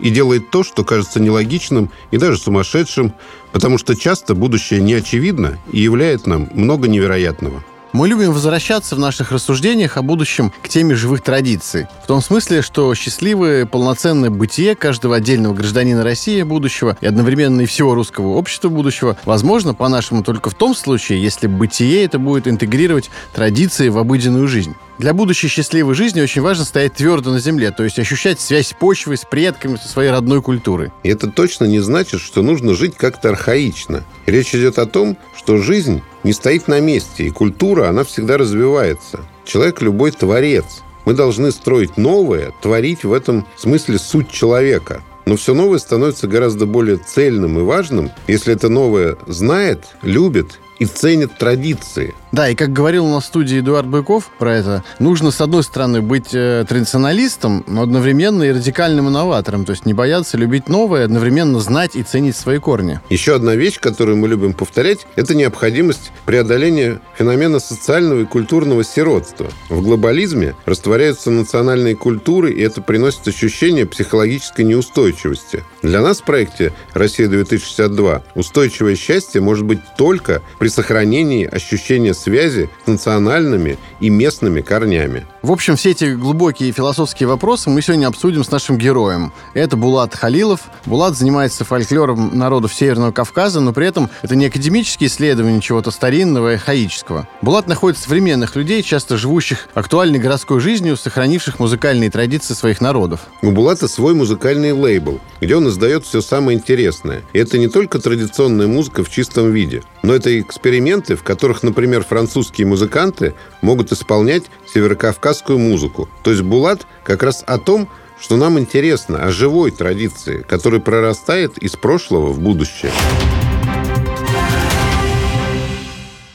и делает то, что кажется нелогичным и даже сумасшедшим, потому что часто будущее не очевидно и являет нам много невероятного. Мы любим возвращаться в наших рассуждениях о будущем к теме живых традиций. В том смысле, что счастливое, полноценное бытие каждого отдельного гражданина России будущего и одновременно и всего русского общества будущего возможно, по-нашему, только в том случае, если бытие это будет интегрировать традиции в обыденную жизнь. Для будущей счастливой жизни очень важно стоять твердо на земле, то есть ощущать связь почвы с предками, со своей родной культурой. И это точно не значит, что нужно жить как-то архаично. Речь идет о том, что жизнь не стоит на месте, и культура, она всегда развивается. Человек – любой творец. Мы должны строить новое, творить в этом смысле суть человека. Но все новое становится гораздо более цельным и важным, если это новое знает, любит и ценит традиции. Да, и как говорил на студии Эдуард Быков про это, нужно, с одной стороны, быть э, традиционалистом, но одновременно и радикальным инноватором, то есть не бояться любить новое, одновременно знать и ценить свои корни. Еще одна вещь, которую мы любим повторять, это необходимость преодоления феномена социального и культурного сиротства. В глобализме растворяются национальные культуры, и это приносит ощущение психологической неустойчивости. Для нас в проекте «Россия-2062» устойчивое счастье может быть только при сохранении ощущения связи с национальными и местными корнями. В общем, все эти глубокие философские вопросы мы сегодня обсудим с нашим героем. Это Булат Халилов. Булат занимается фольклором народов Северного Кавказа, но при этом это не академические исследования чего-то старинного и хаического. Булат находит современных людей, часто живущих актуальной городской жизнью, сохранивших музыкальные традиции своих народов. У Булата свой музыкальный лейбл, где он издает все самое интересное. И это не только традиционная музыка в чистом виде, но это эксперименты, в которых, например, французские музыканты могут исполнять северокавказскую музыку. То есть Булат как раз о том, что нам интересно, о живой традиции, которая прорастает из прошлого в будущее.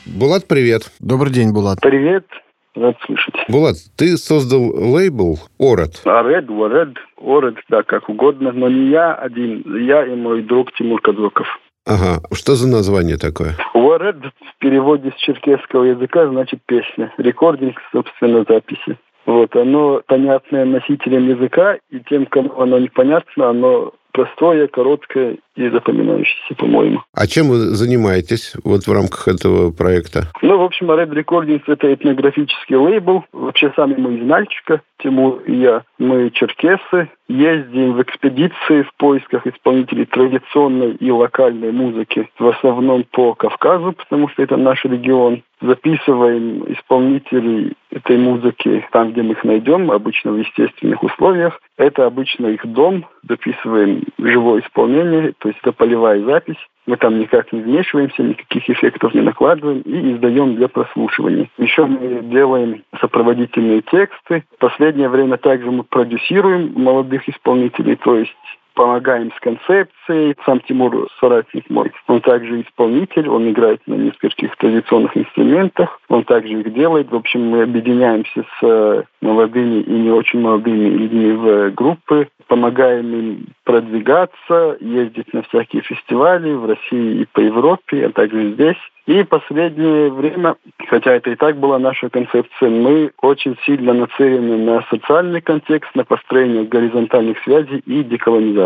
Булат, привет. Добрый день, Булат. Привет. Рад слышать. Булат, ты создал лейбл «Ород». Оред, Оред, Оред, да, как угодно, но не я один, я и мой друг Тимур Кадзоков. Ага. Что за название такое? Уаред в переводе с черкесского языка значит песня. Рекординг, собственно, записи. Вот, оно понятное носителям языка, и тем, кому оно непонятно, оно простое, короткое и запоминающееся, по-моему. А чем вы занимаетесь вот в рамках этого проекта? Ну, в общем, Red Recordings – это этнографический лейбл. Вообще, сами мы из Нальчика, Тимур и я. Мы черкесы, ездим в экспедиции в поисках исполнителей традиционной и локальной музыки, в основном по Кавказу, потому что это наш регион. Записываем исполнителей этой музыки там, где мы их найдем, обычно в естественных условиях. Это обычно их дом, записываем живое исполнение, то есть это полевая запись. Мы там никак не вмешиваемся, никаких эффектов не накладываем и издаем для прослушивания. Еще мы делаем сопроводительные тексты. В последнее время также мы продюсируем молодых исполнителей, то есть помогаем с концепцией. Сам Тимур, соратник мой, он также исполнитель, он играет на нескольких традиционных инструментах, он также их делает. В общем, мы объединяемся с э, молодыми и не очень молодыми людьми в группы, помогаем им продвигаться, ездить на всякие фестивали в России и по Европе, а также здесь. И последнее время, хотя это и так была наша концепция, мы очень сильно нацелены на социальный контекст, на построение горизонтальных связей и деколонизацию.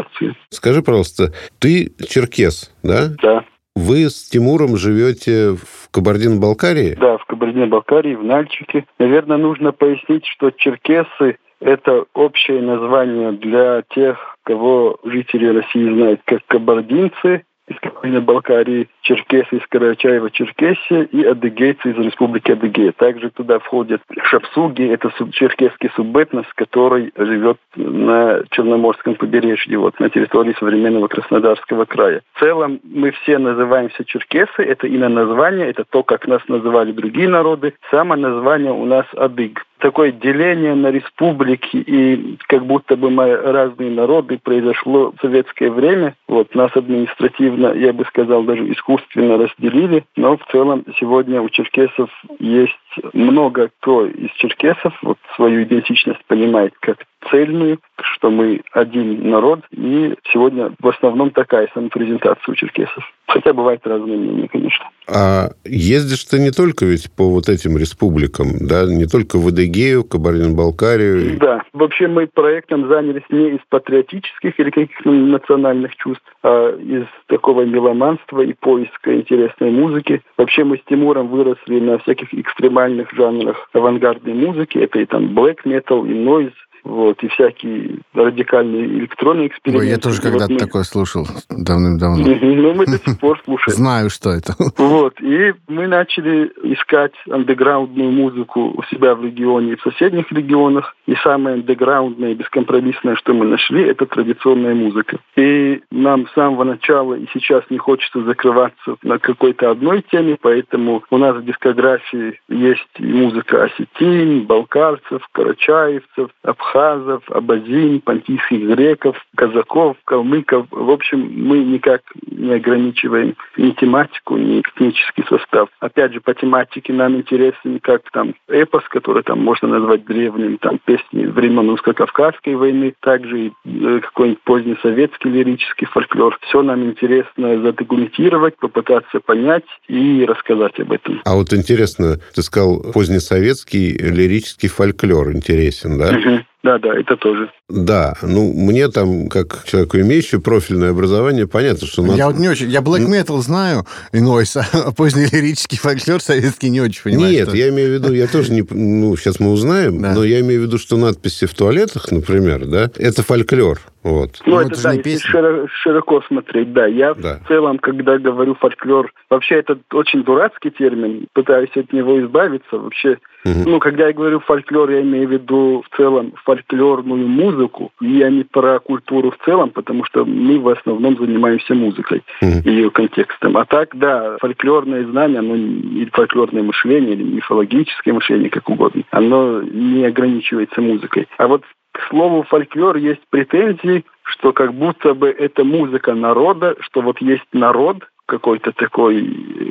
Скажи, пожалуйста, ты черкес, да? Да. Вы с Тимуром живете в Кабардино-Балкарии? Да, в Кабардино-Балкарии, в Нальчике. Наверное, нужно пояснить, что черкесы – это общее название для тех, кого жители России знают как кабардинцы, из Кабардино-Балкарии, черкесы из Карачаева-Черкесия и адыгейцы из Республики Адыгея. Также туда входят шапсуги, это черкесский субэтнос, который живет на Черноморском побережье, вот на территории современного Краснодарского края. В целом мы все называемся черкесы, это имя название, это то, как нас называли другие народы. Само название у нас адыг такое деление на республики и как будто бы мы разные народы произошло в советское время. Вот нас административно, я бы сказал, даже искусственно разделили, но в целом сегодня у черкесов есть много кто из черкесов вот свою идентичность понимает как цельную, что мы один народ, и сегодня в основном такая самопрезентация у черкесов. Хотя бывает разные мнения, конечно. А ездишь ты не только ведь по вот этим республикам, да, не только в Адыгею, Кабардино-Балкарию? Да, вообще мы проектом занялись не из патриотических или каких-то национальных чувств, а из такого меломанства и поиска интересной музыки. Вообще мы с Тимуром выросли на всяких экстремальных жанрах авангардной музыки. Это и там black metal, и noise, вот, и всякие радикальные электронные эксперименты. Ой, я тоже когда-то мы... такое слушал давным-давно. Ну, мы до сих пор слушаем. Знаю, что это. Вот, и мы начали искать андеграундную музыку у себя в регионе и в соседних регионах. И самое андеграундное и бескомпромиссное, что мы нашли, это традиционная музыка. И нам с самого начала и сейчас не хочется закрываться на какой-то одной теме, поэтому у нас в дискографии есть музыка осетин, балкарцев, карачаевцев, абхазов, абхазов, абазин, понтийских греков, казаков, калмыков. В общем, мы никак не ограничиваем ни тематику, ни этнический состав. Опять же, по тематике нам интересен как там эпос, который там можно назвать древним, там песни времен русско-кавказской войны, также и э, какой-нибудь поздний советский лирический фольклор. Все нам интересно задокументировать, попытаться понять и рассказать об этом. А вот интересно, ты сказал позднесоветский лирический фольклор интересен, да? Угу. Да, да, это тоже. Да, ну, мне там, как человеку, имеющему профильное образование, понятно, что... Надо... Я вот не очень... Я black metal знаю, иной, а поздний лирический фольклор советский не очень понимаю. Нет, что... я имею в виду, я тоже не... Ну, сейчас мы узнаем, да. но я имею в виду, что надписи в туалетах, например, да, это фольклор. Вот. Ну, ну это, это да, если широко, широко смотреть, да. Я да. в целом, когда говорю фольклор, вообще это очень дурацкий термин, пытаюсь от него избавиться. Вообще, угу. ну, когда я говорю фольклор, я имею в виду в целом фольклорную музыку, и я не про культуру в целом, потому что мы в основном занимаемся музыкой и ее контекстом. А так, да, фольклорное знание, оно или фольклорное мышление, или мифологическое мышление, как угодно, оно не ограничивается музыкой. А вот к слову фольклор есть претензии, что как будто бы это музыка народа, что вот есть народ какой-то такой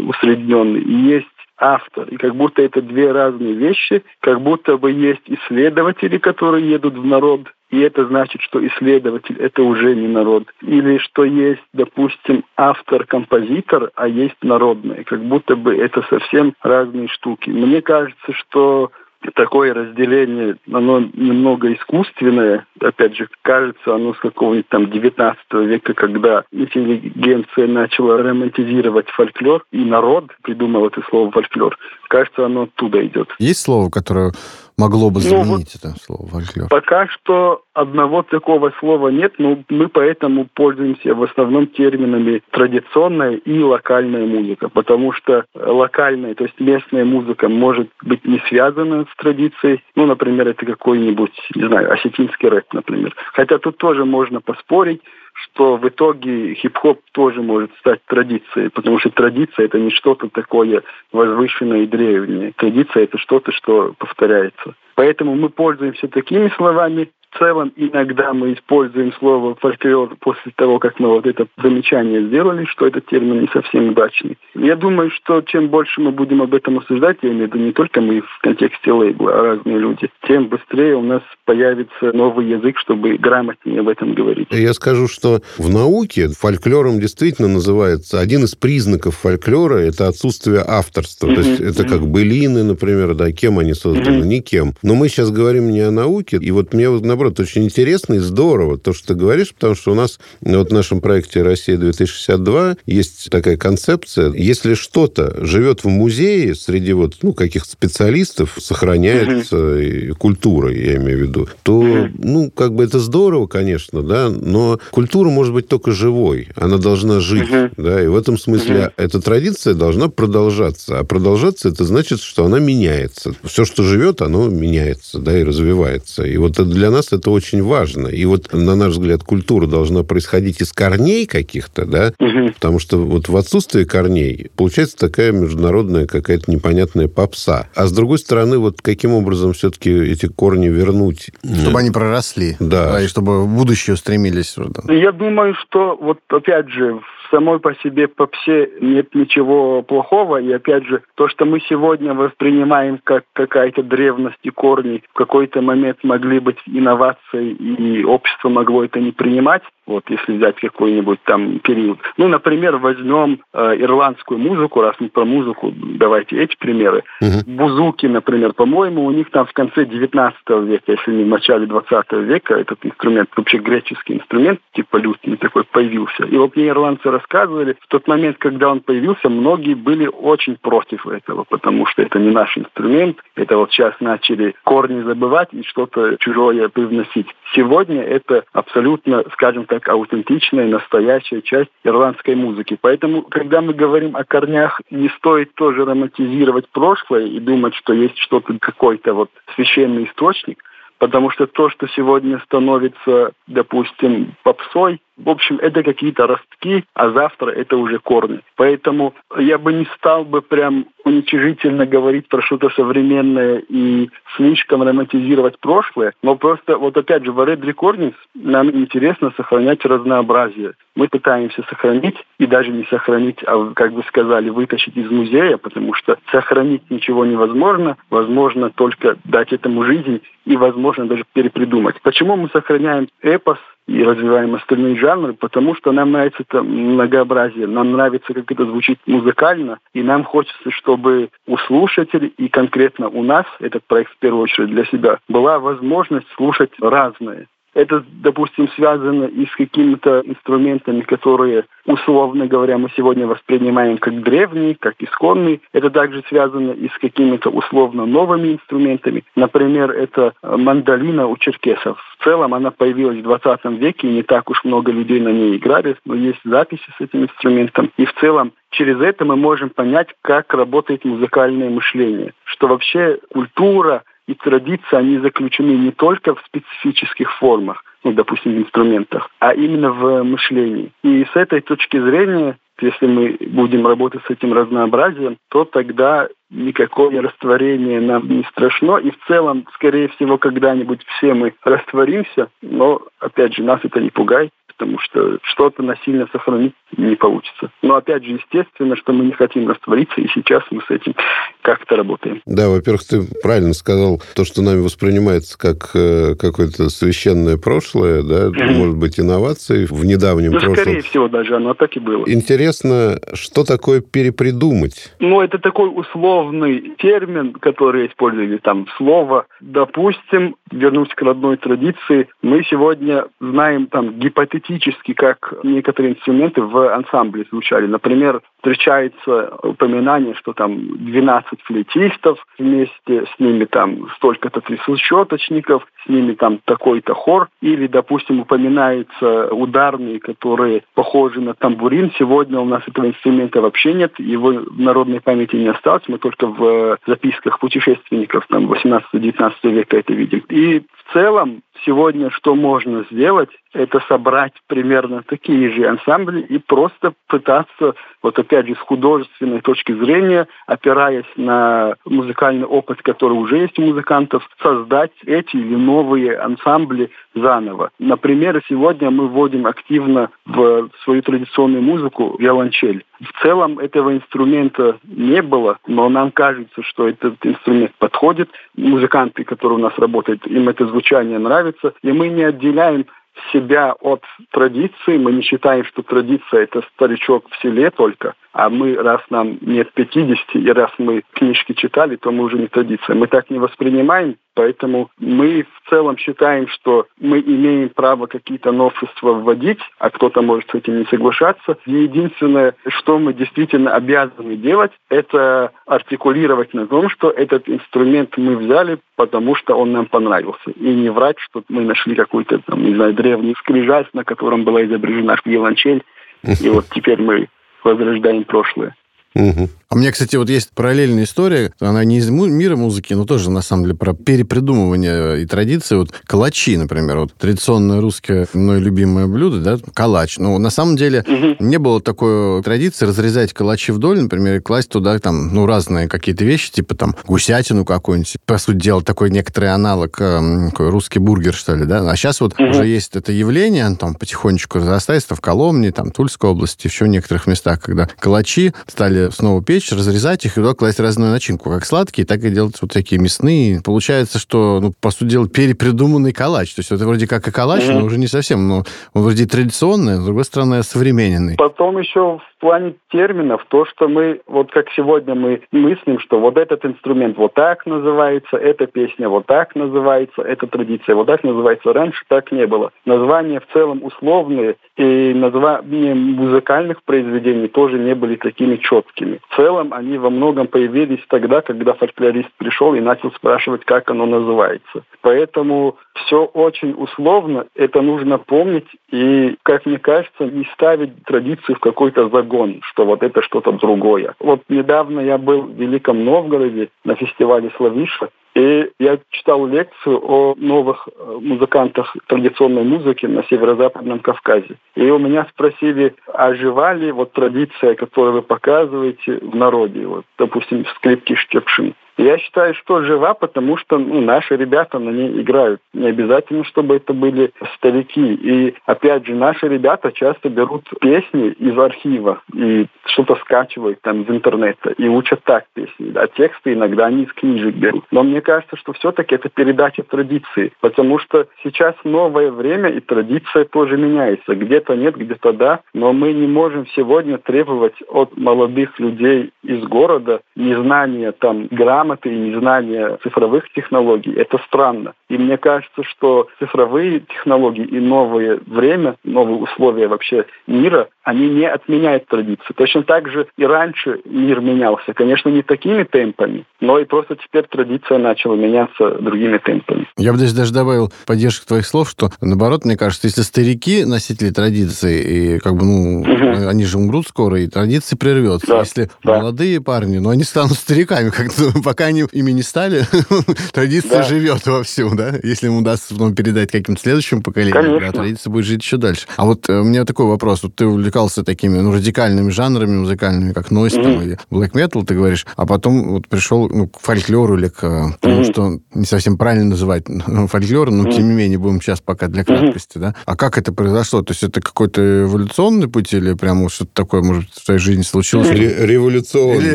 усредненный, и есть автор. И как будто это две разные вещи, как будто бы есть исследователи, которые едут в народ, и это значит, что исследователь – это уже не народ. Или что есть, допустим, автор-композитор, а есть народное. Как будто бы это совсем разные штуки. Мне кажется, что такое разделение, оно немного искусственное. Опять же, кажется, оно с какого-нибудь там 19 века, когда интеллигенция начала романтизировать фольклор, и народ придумал это слово фольклор. Кажется, оно оттуда идет. Есть слово, которое могло бы заменить ну, это слово фольклор? Пока что одного такого слова нет, но мы поэтому пользуемся в основном терминами традиционная и локальная музыка, потому что локальная, то есть местная музыка может быть не связана с традицией. Ну, например, это какой-нибудь, не знаю, осетинский рэп, например. Хотя тут тоже можно поспорить, что в итоге хип-хоп тоже может стать традицией, потому что традиция это не что-то такое возвышенное и древнее. Традиция это что-то, что повторяется. Поэтому мы пользуемся такими словами, в целом иногда мы используем слово фольклор после того, как мы вот это замечание сделали, что этот термин не совсем удачный. Я думаю, что чем больше мы будем об этом обсуждать, я имею в виду не только мы в контексте лейбла, а разные люди, тем быстрее у нас появится новый язык, чтобы грамотнее об этом говорить. Я скажу, что в науке фольклором действительно называется один из признаков фольклора – это отсутствие авторства. Mm-hmm. То есть это как былины, например, да, кем они созданы, mm-hmm. никем. Но мы сейчас говорим не о науке, и вот мне, наоборот, наоборот, очень интересно и здорово то, что ты говоришь, потому что у нас вот в нашем проекте «Россия-2062» есть такая концепция. Если что-то живет в музее среди вот, ну, каких-то специалистов, сохраняется угу. и культура, я имею в виду, то, угу. ну, как бы это здорово, конечно, да, но культура может быть только живой. Она должна жить, угу. да, и в этом смысле угу. эта традиция должна продолжаться. А продолжаться это значит, что она меняется. Все, что живет, оно меняется, да, и развивается. И вот для нас это очень важно. И вот, на наш взгляд, культура должна происходить из корней каких-то, да, угу. потому что вот в отсутствие корней получается такая международная какая-то непонятная попса. А с другой стороны, вот каким образом все-таки эти корни вернуть? Чтобы они проросли. Да. да и чтобы в будущее устремились. Я думаю, что вот опять же в самой по себе попсе нет ничего плохого. И опять же, то, что мы сегодня воспринимаем как какая-то древность и корни, в какой-то момент могли быть инновацией, и общество могло это не принимать, вот если взять какой-нибудь там период. Ну, например, возьмем э, ирландскую музыку, раз мы про музыку, давайте эти примеры. Uh-huh. Бузуки, например, по-моему, у них там в конце 19 века, если не в начале 20 века, этот инструмент, вообще греческий инструмент, типа лютни такой, появился. И вот мне ирландцы рассказывали, в тот момент, когда он появился, многие были очень против этого, потому что это не наш инструмент, это вот сейчас начали корни забывать и что-то чужое привносить. Сегодня это абсолютно, скажем так, аутентичная, настоящая часть ирландской музыки. Поэтому, когда мы говорим о корнях, не стоит тоже романтизировать прошлое и думать, что есть что-то, какой-то вот священный источник, потому что то, что сегодня становится, допустим, попсой, в общем, это какие-то ростки, а завтра это уже корни. Поэтому я бы не стал бы прям уничижительно говорить про что-то современное и слишком романтизировать прошлое, но просто вот опять же в Red Recordings нам интересно сохранять разнообразие. Мы пытаемся сохранить и даже не сохранить, а, как вы сказали, вытащить из музея, потому что сохранить ничего невозможно, возможно только дать этому жизнь и, возможно, даже перепридумать. Почему мы сохраняем эпос, и развиваем остальные жанры, потому что нам нравится это многообразие, нам нравится, как это звучит музыкально, и нам хочется, чтобы у слушателей и конкретно у нас, этот проект в первую очередь для себя, была возможность слушать разное. Это, допустим, связано и с какими-то инструментами, которые, условно говоря, мы сегодня воспринимаем как древние, как исконные. Это также связано и с какими-то условно новыми инструментами. Например, это мандолина у черкесов. В целом она появилась в 20 веке, и не так уж много людей на ней играли, но есть записи с этим инструментом. И в целом через это мы можем понять, как работает музыкальное мышление. Что вообще культура, и традиции, они заключены не только в специфических формах, ну, допустим, инструментах, а именно в мышлении. И с этой точки зрения, если мы будем работать с этим разнообразием, то тогда никакое растворение нам не страшно. И в целом, скорее всего, когда-нибудь все мы растворимся, но, опять же, нас это не пугает потому что что-то насильно сохранить не получится. Но опять же, естественно, что мы не хотим раствориться, и сейчас мы с этим как-то работаем. Да, во-первых, ты правильно сказал, то, что нами воспринимается как э, какое-то священное прошлое, да, может быть, инновации в недавнем ну, прошлом. скорее всего, даже оно так и было. Интересно, что такое перепридумать? Ну, это такой условный термин, который использовали там слово. Допустим, вернусь к родной традиции, мы сегодня знаем там гипотетически, как некоторые инструменты в ансамбле звучали. Например, встречается упоминание, что там 12 флейтистов, вместе с ними там столько-то трясущеточников, с ними там такой-то хор, или, допустим, упоминаются ударные, которые похожи на тамбурин. Сегодня у нас этого инструмента вообще нет, его в народной памяти не осталось, мы только в записках путешественников там 18-19 века это видим. И в целом сегодня что можно сделать, это собрать примерно такие же ансамбли и просто пытаться, вот опять же, с художественной точки зрения, опираясь на музыкальный опыт, который уже есть у музыкантов, создать эти или новые ансамбли заново. Например, сегодня мы вводим активно в свою традиционную музыку виолончель. В целом этого инструмента не было, но нам кажется, что этот инструмент подходит. Музыканты, которые у нас работают, им это звучание нравится, и мы не отделяем себя от традиции. Мы не считаем, что традиция – это старичок в селе только – а мы, раз нам нет 50, и раз мы книжки читали, то мы уже не традиция. Мы так не воспринимаем, поэтому мы в целом считаем, что мы имеем право какие-то новшества вводить, а кто-то может с этим не соглашаться. Единственное, что мы действительно обязаны делать, это артикулировать на том, что этот инструмент мы взяли, потому что он нам понравился. И не врать, что мы нашли какой-то, там, не знаю, древний скрижаль, на котором была изображена виолончель, и вот теперь мы возрождаем прошлое. Угу. А у меня, кстати, вот есть параллельная история, она не из мира музыки, но тоже, на самом деле, про перепридумывание и традиции. Вот калачи, например, вот традиционное русское, мной любимое блюдо, да, калач. Но на самом деле угу. не было такой традиции разрезать калачи вдоль, например, и класть туда там, ну, разные какие-то вещи, типа там гусятину какую-нибудь. По сути дела, такой некоторый аналог, э, такой русский бургер, что ли, да. А сейчас вот угу. уже есть это явление, там потихонечку разрастается в Коломне, там, Тульской области, еще в некоторых местах, когда калачи стали снова печь, печь, разрезать их и туда класть разную начинку, как сладкие, так и делать вот такие мясные. Получается, что, ну, по сути дела, перепридуманный калач. То есть это вроде как и калач, mm-hmm. но уже не совсем, но он вроде традиционный, а с другой стороны, современный. Потом еще в плане терминов, то, что мы, вот как сегодня мы мыслим, что вот этот инструмент вот так называется, эта песня вот так называется, эта традиция вот так называется. Раньше так не было. Названия в целом условные, и названия музыкальных произведений тоже не были такими четкими. В целом они во многом появились тогда, когда фольклорист пришел и начал спрашивать, как оно называется. Поэтому все очень условно, это нужно помнить и, как мне кажется, не ставить традицию в какой-то загон, что вот это что-то другое. Вот недавно я был в Великом Новгороде на фестивале «Славиша», и я читал лекцию о новых э, музыкантах традиционной музыки на северо-западном Кавказе. И у меня спросили, а жива ли вот традиция, которую вы показываете в народе, вот, допустим, скрипки Штепшин. Я считаю, что жива, потому что ну, наши ребята на ней играют. Не обязательно, чтобы это были старики. И опять же, наши ребята часто берут песни из архива и что-то скачивают там из интернета и учат так песни. А тексты иногда они из книжек берут. Но мне кажется, что все-таки это передача традиции, потому что сейчас новое время и традиция тоже меняется. Где-то нет, где-то да, но мы не можем сегодня требовать от молодых людей из города незнания там грамм грамоты и незнание цифровых технологий. Это странно. И мне кажется, что цифровые технологии и новое время, новые условия вообще мира, они не отменяют традиции. Точно так же и раньше мир менялся. Конечно, не такими темпами, но и просто теперь традиция начала меняться другими темпами. Я бы здесь даже добавил поддержку твоих слов, что наоборот, мне кажется, если старики носители традиции, и как бы, ну, угу. они же умрут скоро, и традиции прервется. Да, если да. молодые парни, ну, они станут стариками, как-то пока они ими не стали, традиция да. живет вовсю, да? Если ему удастся потом передать каким-то следующим поколениям, да, традиция будет жить еще дальше. А вот э, у меня такой вопрос. Вот ты увлекался такими ну, радикальными жанрами музыкальными, как нойс mm-hmm. там, или black metal, ты говоришь, а потом вот пришел ну, к фольклору или к тому, mm-hmm. что не совсем правильно называть фольклором, но mm-hmm. тем не менее будем сейчас пока для краткости, mm-hmm. да? А как это произошло? То есть это какой-то эволюционный путь или прямо что-то такое, может, в твоей жизни случилось? Ре- революционный. Или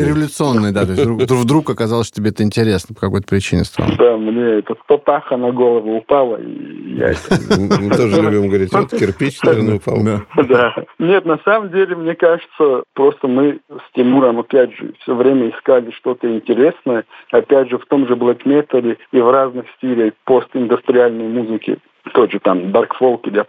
революционный, да. То есть вдруг, вдруг оказалось, что тебе это интересно по какой-то причине стало. Да, мне это папаха на голову упала, и я Мы тоже любим говорить, вот кирпич, наверное, упал. Да. Нет, на самом деле, мне кажется, просто мы с Тимуром, опять же, все время искали что-то интересное. Опять же, в том же блэк метале и в разных стилях постиндустриальной музыки тот же там Dark Folk или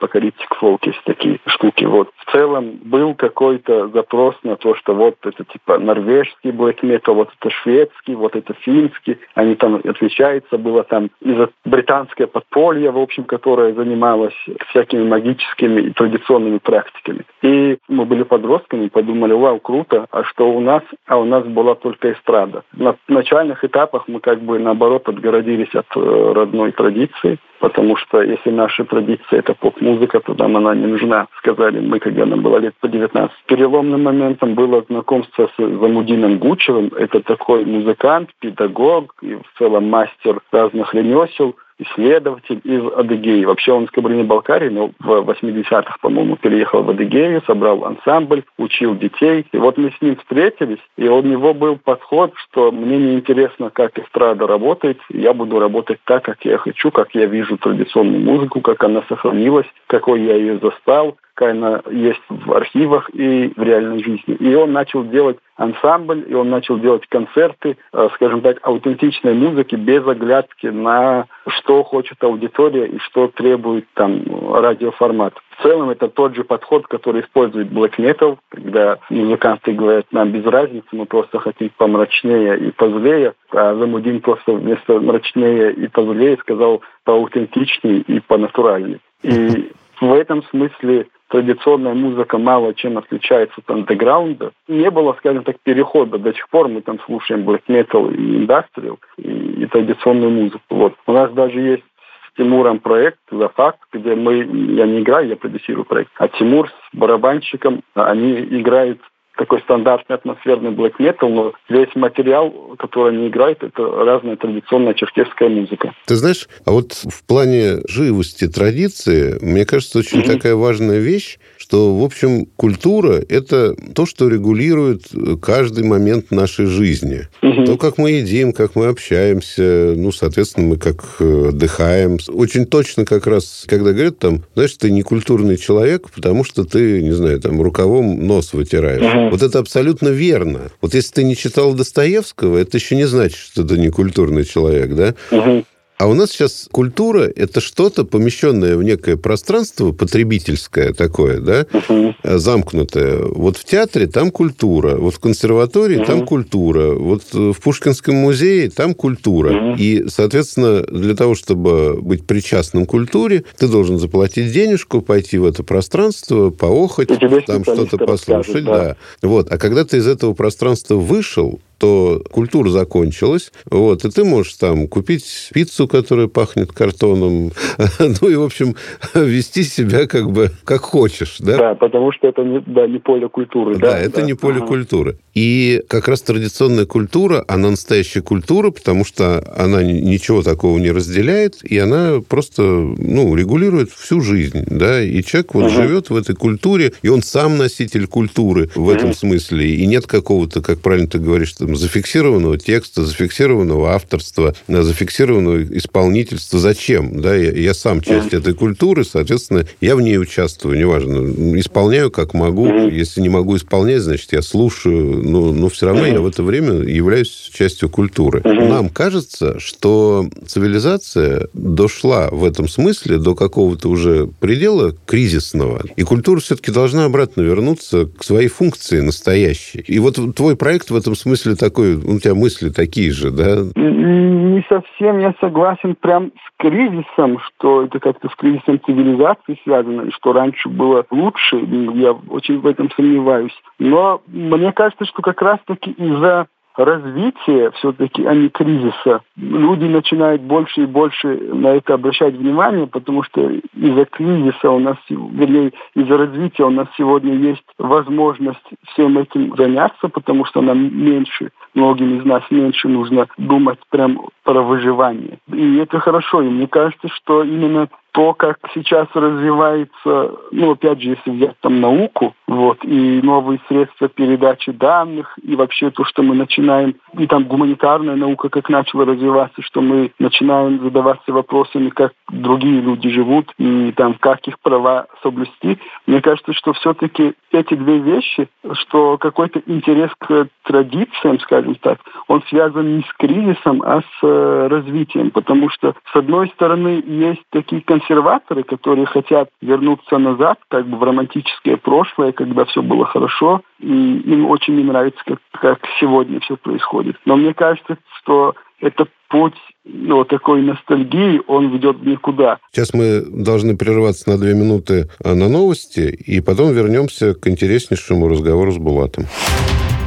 Folk есть такие штуки. Вот. В целом был какой-то запрос на то, что вот это типа норвежский black metal, вот это шведский, вот это финский. Они там отличаются. Было там из-за британское подполье, в общем, которое занималось всякими магическими и традиционными практиками. И мы были подростками, подумали, вау, круто, а что у нас? А у нас была только эстрада. На начальных этапах мы как бы наоборот отгородились от э, родной традиции, потому что если наша традиция это поп-музыка, то нам она не нужна. Сказали мы, когда нам было лет по 19. Переломным моментом было знакомство с Замудином Гучевым. Это такой музыкант, педагог и в целом мастер разных ремесел исследователь из Адыгеи. Вообще он из Кабардино-Балкарии, но в 80-х, по-моему, переехал в Адыгею, собрал ансамбль, учил детей. И вот мы с ним встретились, и у него был подход, что мне не интересно, как эстрада работает, я буду работать так, как я хочу, как я вижу традиционную музыку, как она сохранилась, какой я ее застал, какая она есть в архивах и в реальной жизни. И он начал делать ансамбль, и он начал делать концерты, э, скажем так, аутентичной музыки без оглядки на что хочет аудитория и что требует там радиоформат. В целом это тот же подход, который использует black metal, когда музыканты говорят, нам без разницы, мы просто хотим помрачнее и позлее, а Замудин просто вместо мрачнее и позлее сказал поаутентичнее и понатуральнее. И в этом смысле традиционная музыка мало чем отличается от андеграунда. Не было, скажем так, перехода. До сих пор мы там слушаем black metal и индастриал, и, и традиционную музыку. Вот. У нас даже есть с Тимуром проект «За факт», где мы, я не играю, я продюсирую проект, а Тимур с барабанщиком, они играют такой стандартный атмосферный black metal, но весь материал, который они играют, это разная традиционная черкесская музыка. Ты знаешь, а вот в плане живости традиции, мне кажется, очень mm-hmm. такая важная вещь, что, в общем, культура – это то, что регулирует каждый момент нашей жизни. Угу. То, как мы едим, как мы общаемся, ну, соответственно, мы как э, отдыхаем. Очень точно как раз, когда говорят там, знаешь, ты не культурный человек, потому что ты, не знаю, там, рукавом нос вытираешь. Вот это абсолютно верно. Вот если ты не читал Достоевского, это еще не значит, что ты не культурный человек, да? Угу. А у нас сейчас культура – это что-то, помещенное в некое пространство потребительское такое, да, uh замкнутое. Вот в театре там культура, вот в консерватории uh там культура, вот в Пушкинском музее там культура. uh И, соответственно, для того, чтобы быть причастным к культуре, ты должен заплатить денежку, пойти в это пространство, поохать, там что-то послушать. Да. да. Вот. А когда ты из этого пространства вышел, то культура закончилась, вот, и ты можешь там купить пиццу, которая пахнет картоном, ну и, в общем, вести себя как бы как хочешь, да? Да, потому что это не, да, не поле культуры. Да, да это да. не поле ага. культуры. И как раз традиционная культура, она настоящая культура, потому что она ничего такого не разделяет, и она просто, ну, регулирует всю жизнь, да, и человек вот угу. живет в этой культуре, и он сам носитель культуры в угу. этом смысле, и нет какого-то, как правильно ты говоришь, там, зафиксированного текста, зафиксированного авторства, зафиксированного исполнительства. Зачем? Да, я, я сам часть этой культуры, соответственно, я в ней участвую, неважно. Исполняю как могу. Если не могу исполнять, значит, я слушаю. Но, но все равно я в это время являюсь частью культуры. Нам кажется, что цивилизация дошла в этом смысле до какого-то уже предела кризисного. И культура все-таки должна обратно вернуться к своей функции настоящей. И вот твой проект в этом смысле такой, у тебя мысли такие же, да? Не совсем я согласен прям с кризисом, что это как-то с кризисом цивилизации связано, и что раньше было лучше. Я очень в этом сомневаюсь. Но мне кажется, что как раз-таки из-за развития все-таки, а не кризиса. Люди начинают больше и больше на это обращать внимание, потому что из-за кризиса у нас, вернее, из-за развития у нас сегодня есть возможность всем этим заняться, потому что нам меньше, многим из нас меньше нужно думать прям про выживание. И это хорошо. И мне кажется, что именно то, как сейчас развивается, ну, опять же, если взять там науку, вот, и новые средства передачи данных, и вообще то, что мы начинаем, и там гуманитарная наука как начала развиваться, что мы начинаем задаваться вопросами, как другие люди живут, и там, как их права соблюсти. Мне кажется, что все-таки эти две вещи, что какой-то интерес к традициям, скажем так, он связан не с кризисом, а с э, развитием, потому что, с одной стороны, есть такие консерваторы, которые хотят вернуться назад, как бы в романтическое прошлое, когда все было хорошо, и им очень не нравится, как, как сегодня все происходит. Но мне кажется, что это путь ну, такой ностальгии, он ведет никуда. Сейчас мы должны прерваться на две минуты а, на новости, и потом вернемся к интереснейшему разговору с Булатом.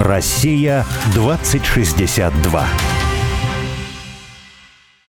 Россия 2062.